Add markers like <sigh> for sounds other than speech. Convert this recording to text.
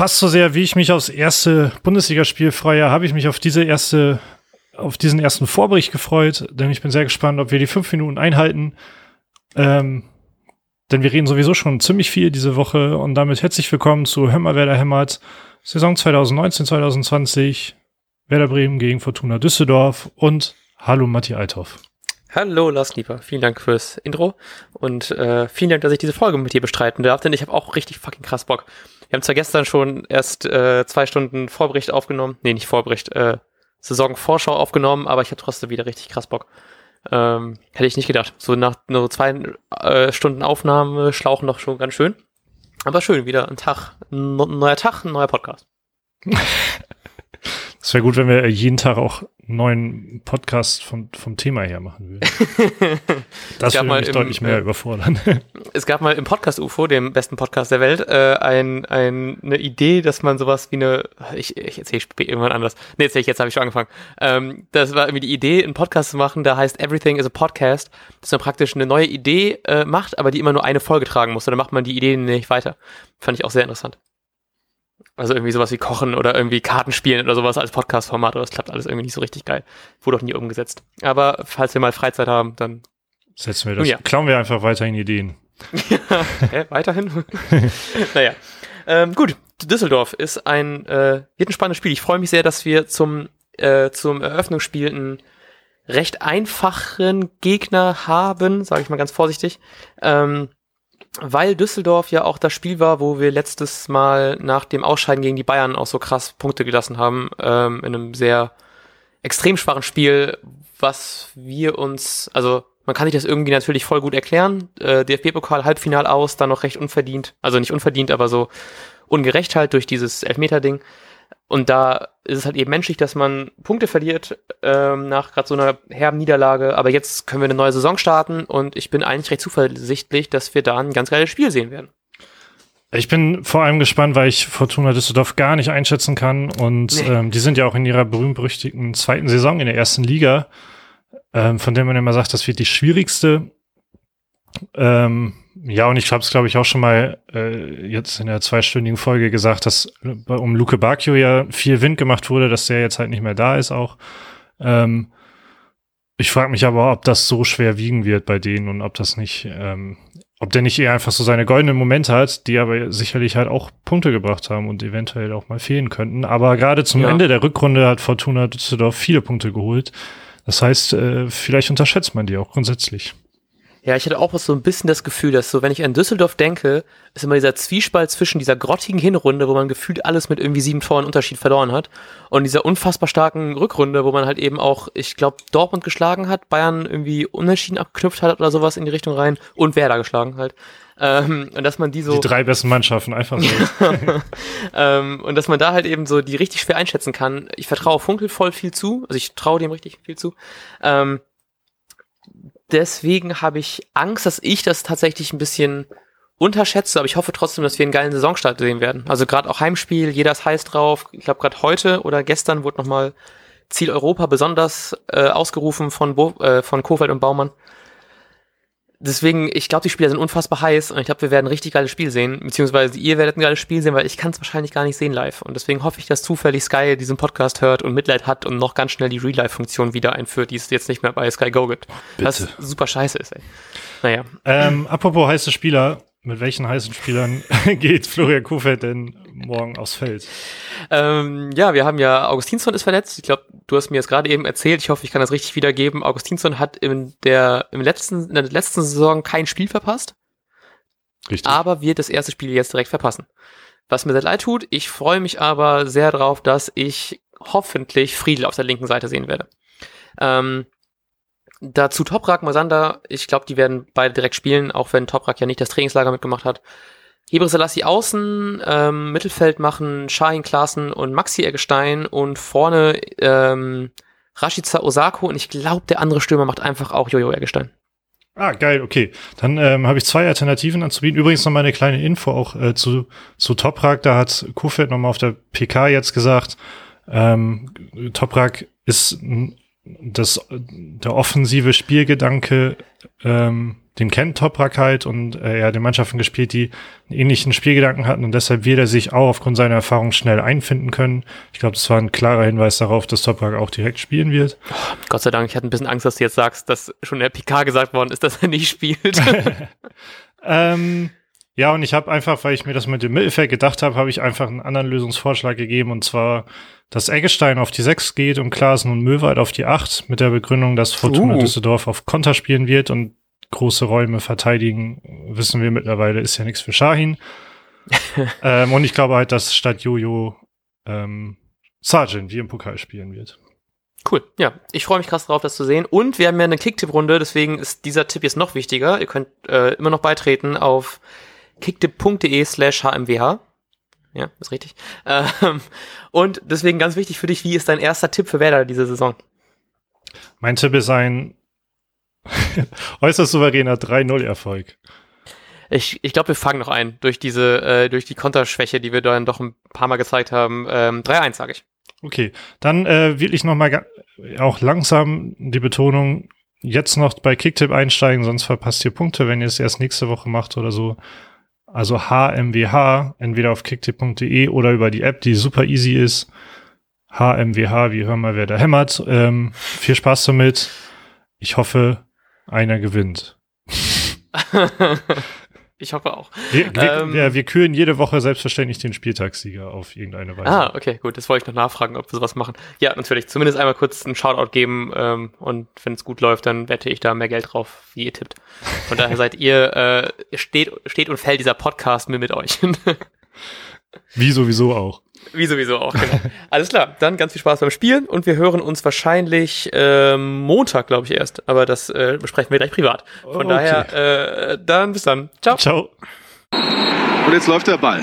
fast so sehr, wie ich mich aufs erste Bundesligaspiel freue, habe ich mich auf diese erste, auf diesen ersten Vorbericht gefreut, denn ich bin sehr gespannt, ob wir die fünf Minuten einhalten. Ähm, denn wir reden sowieso schon ziemlich viel diese Woche und damit herzlich willkommen zu Hämmer Werder Hämmert, Saison 2019, 2020, Werder Bremen gegen Fortuna Düsseldorf und Hallo Matti Althoff. Hallo Lars Lieber, vielen Dank fürs Intro und äh, vielen Dank, dass ich diese Folge mit dir bestreiten darf, denn ich habe auch richtig fucking krass Bock. Wir haben zwar gestern schon erst äh, zwei Stunden Vorbericht aufgenommen, nee, nicht Vorbericht, äh, Saisonvorschau aufgenommen, aber ich habe trotzdem wieder richtig krass Bock. Ähm, hätte ich nicht gedacht. So nach nur zwei äh, Stunden Aufnahme schlauchen doch schon ganz schön. Aber schön, wieder ein Tag, ein neuer Tag, ein neuer Podcast. <laughs> Es wäre gut, wenn wir jeden Tag auch neuen Podcast vom, vom Thema her machen würden. <laughs> Das würde mich im, deutlich mehr äh, überfordern. <laughs> Es gab mal im Podcast UFO, dem besten Podcast der Welt, äh, ein, ein, eine Idee, dass man sowas wie eine, ich, ich erzähle irgendwann anders. Nee, erzähl ich, jetzt habe ich schon angefangen. Ähm, das war irgendwie die Idee, einen Podcast zu machen, der heißt Everything is a Podcast, dass man praktisch eine neue Idee äh, macht, aber die immer nur eine Folge tragen muss. Oder macht man die Idee nicht weiter. Fand ich auch sehr interessant. Also irgendwie sowas wie Kochen oder irgendwie Kartenspielen oder sowas als Podcast-Format, aber das klappt alles irgendwie nicht so richtig geil. Wurde auch nie umgesetzt. Aber falls wir mal Freizeit haben, dann. Setzen wir das. Ja. Klauen wir einfach weiterhin Ideen. <laughs> Hä, weiterhin? <laughs> naja. Ähm, gut, Düsseldorf ist ein, äh, wird ein spannendes Spiel. Ich freue mich sehr, dass wir zum, äh, zum Eröffnungsspiel einen recht einfachen Gegner haben, sage ich mal ganz vorsichtig. Ähm, weil Düsseldorf ja auch das Spiel war, wo wir letztes Mal nach dem Ausscheiden gegen die Bayern auch so krass Punkte gelassen haben, ähm, in einem sehr extrem schwachen Spiel, was wir uns, also man kann sich das irgendwie natürlich voll gut erklären. Äh, DFB-Pokal Halbfinal aus, dann noch recht unverdient, also nicht unverdient, aber so ungerecht halt durch dieses Elfmeter-Ding. Und da ist es halt eben menschlich, dass man Punkte verliert ähm, nach gerade so einer herben Niederlage. Aber jetzt können wir eine neue Saison starten und ich bin eigentlich recht zuversichtlich, dass wir da ein ganz geiles Spiel sehen werden. Ich bin vor allem gespannt, weil ich Fortuna Düsseldorf gar nicht einschätzen kann. Und nee. ähm, die sind ja auch in ihrer berühmt-berüchtigten zweiten Saison in der ersten Liga, ähm, von der man immer sagt, das wird die schwierigste. Ähm, ja, und ich habe es, glaube ich, auch schon mal äh, jetzt in der zweistündigen Folge gesagt, dass um Luke Bacchio ja viel Wind gemacht wurde, dass der jetzt halt nicht mehr da ist auch. Ähm, ich frage mich aber, ob das so schwer wiegen wird bei denen und ob das nicht, ähm, ob der nicht eher einfach so seine goldenen Momente hat, die aber sicherlich halt auch Punkte gebracht haben und eventuell auch mal fehlen könnten. Aber gerade zum ja. Ende der Rückrunde hat Fortuna Düsseldorf viele Punkte geholt. Das heißt, äh, vielleicht unterschätzt man die auch grundsätzlich. Ja, ich hatte auch so ein bisschen das Gefühl, dass so, wenn ich an Düsseldorf denke, ist immer dieser Zwiespalt zwischen dieser grottigen Hinrunde, wo man gefühlt alles mit irgendwie sieben Toren Unterschied verloren hat, und dieser unfassbar starken Rückrunde, wo man halt eben auch, ich glaube, Dortmund geschlagen hat, Bayern irgendwie unentschieden abgeknüpft hat oder sowas in die Richtung rein und Werder geschlagen halt. Ähm, und dass man die so. Die drei besten Mannschaften, einfach so. <laughs> ähm, und dass man da halt eben so die richtig schwer einschätzen kann. Ich vertraue Funkel voll viel zu, also ich traue dem richtig viel zu. Ähm, deswegen habe ich Angst, dass ich das tatsächlich ein bisschen unterschätze, aber ich hoffe trotzdem, dass wir einen geilen Saisonstart sehen werden. Also gerade auch Heimspiel, jeder ist heiß drauf. Ich glaube, gerade heute oder gestern wurde nochmal Ziel Europa besonders äh, ausgerufen von, Bo äh, von Kofeld und Baumann deswegen, ich glaube, die Spieler sind unfassbar heiß und ich glaube, wir werden ein richtig geiles Spiel sehen, beziehungsweise ihr werdet ein geiles Spiel sehen, weil ich kann es wahrscheinlich gar nicht sehen live. Und deswegen hoffe ich, dass zufällig Sky diesen Podcast hört und Mitleid hat und noch ganz schnell die Real-Life-Funktion wieder einführt, die es jetzt nicht mehr bei Sky Go gibt. Bitte. Was super scheiße ist, ey. Naja. Ähm, apropos heiße Spieler, mit welchen heißen Spielern <laughs> geht Florian Kofeld denn morgen aufs Feld? Ähm, ja, wir haben ja, Augustinsson ist verletzt. Ich glaube, du hast mir das gerade eben erzählt. Ich hoffe, ich kann das richtig wiedergeben. Augustinsson hat in der, im letzten, in der letzten Saison kein Spiel verpasst. Richtig. Aber wird das erste Spiel jetzt direkt verpassen. Was mir sehr leid tut. Ich freue mich aber sehr darauf, dass ich hoffentlich Friedel auf der linken Seite sehen werde. Ähm, Dazu Toprak, Mosander, ich glaube, die werden beide direkt spielen, auch wenn Toprak ja nicht das Trainingslager mitgemacht hat. Hebre Selassie außen, ähm, Mittelfeld machen Shahin Klaassen und Maxi Eggestein und vorne ähm, Rashica Osako und ich glaube, der andere Stürmer macht einfach auch Jojo Eggestein. Ah, geil, okay. Dann ähm, habe ich zwei Alternativen anzubieten. Übrigens noch mal eine kleine Info auch äh, zu, zu Toprak. Da hat Kofeld noch mal auf der PK jetzt gesagt, ähm, Toprak ist das, der offensive Spielgedanke, ähm, den kennt Toprak halt und äh, er hat in Mannschaften gespielt, die einen ähnlichen Spielgedanken hatten und deshalb wird er sich auch aufgrund seiner Erfahrung schnell einfinden können. Ich glaube, das war ein klarer Hinweis darauf, dass Toprak auch direkt spielen wird. Oh, Gott sei Dank, ich hatte ein bisschen Angst, dass du jetzt sagst, dass schon in der PK gesagt worden ist, dass er nicht spielt. <laughs> <laughs> ähm, ja, und ich habe einfach, weil ich mir das mit dem Mittelfeld gedacht habe, habe ich einfach einen anderen Lösungsvorschlag gegeben und zwar, dass Eggestein auf die 6 geht und Klaasen und Möwald auf die 8 mit der Begründung, dass Fortuna uh. Düsseldorf auf Konter spielen wird und große Räume verteidigen, wissen wir mittlerweile, ist ja nichts für Shahin. <laughs> ähm, und ich glaube halt, dass statt Jojo ähm, Sargent wie im Pokal spielen wird. Cool, ja. Ich freue mich krass drauf, das zu sehen. Und wir haben ja eine Kicktipp-Runde, deswegen ist dieser Tipp jetzt noch wichtiger. Ihr könnt äh, immer noch beitreten auf kicktipp.de slash hmwh. Ja, ist richtig. Ähm, und deswegen ganz wichtig für dich, wie ist dein erster Tipp für Werder diese Saison? Mein Tipp ist ein <laughs> äußerst souveräner 3-0-Erfolg. Ich, ich glaube, wir fangen noch ein durch diese, äh, durch die Konterschwäche, die wir dann doch ein paar Mal gezeigt haben. Ähm, 3-1, sage ich. Okay, dann äh, will ich noch mal auch langsam die Betonung jetzt noch bei Kicktip einsteigen, sonst verpasst ihr Punkte, wenn ihr es erst nächste Woche macht oder so. Also HMWH, entweder auf kicktip.de oder über die App, die super easy ist. HMWH, wie hören wir, wer da hämmert. Ähm, viel Spaß damit. Ich hoffe, einer gewinnt. <laughs> Ich hoffe auch. Wir, wir, ähm, wir, wir, küren jede Woche selbstverständlich den Spieltagssieger auf irgendeine Weise. Ah, okay, gut. Das wollte ich noch nachfragen, ob wir sowas machen. Ja, natürlich. Zumindest einmal kurz einen Shoutout geben ähm, und wenn es gut läuft, dann wette ich da mehr Geld drauf, wie ihr tippt. Von daher seid ihr, äh, steht, steht und fällt dieser Podcast mir mit euch. <laughs> wie sowieso auch. Wie sowieso auch, genau. <laughs> Alles klar, dann ganz viel Spaß beim Spielen und wir hören uns wahrscheinlich ähm, Montag, glaube ich, erst. Aber das äh, besprechen wir gleich privat. Von okay. daher, äh, dann bis dann. Ciao. Ciao. Und jetzt läuft der Ball.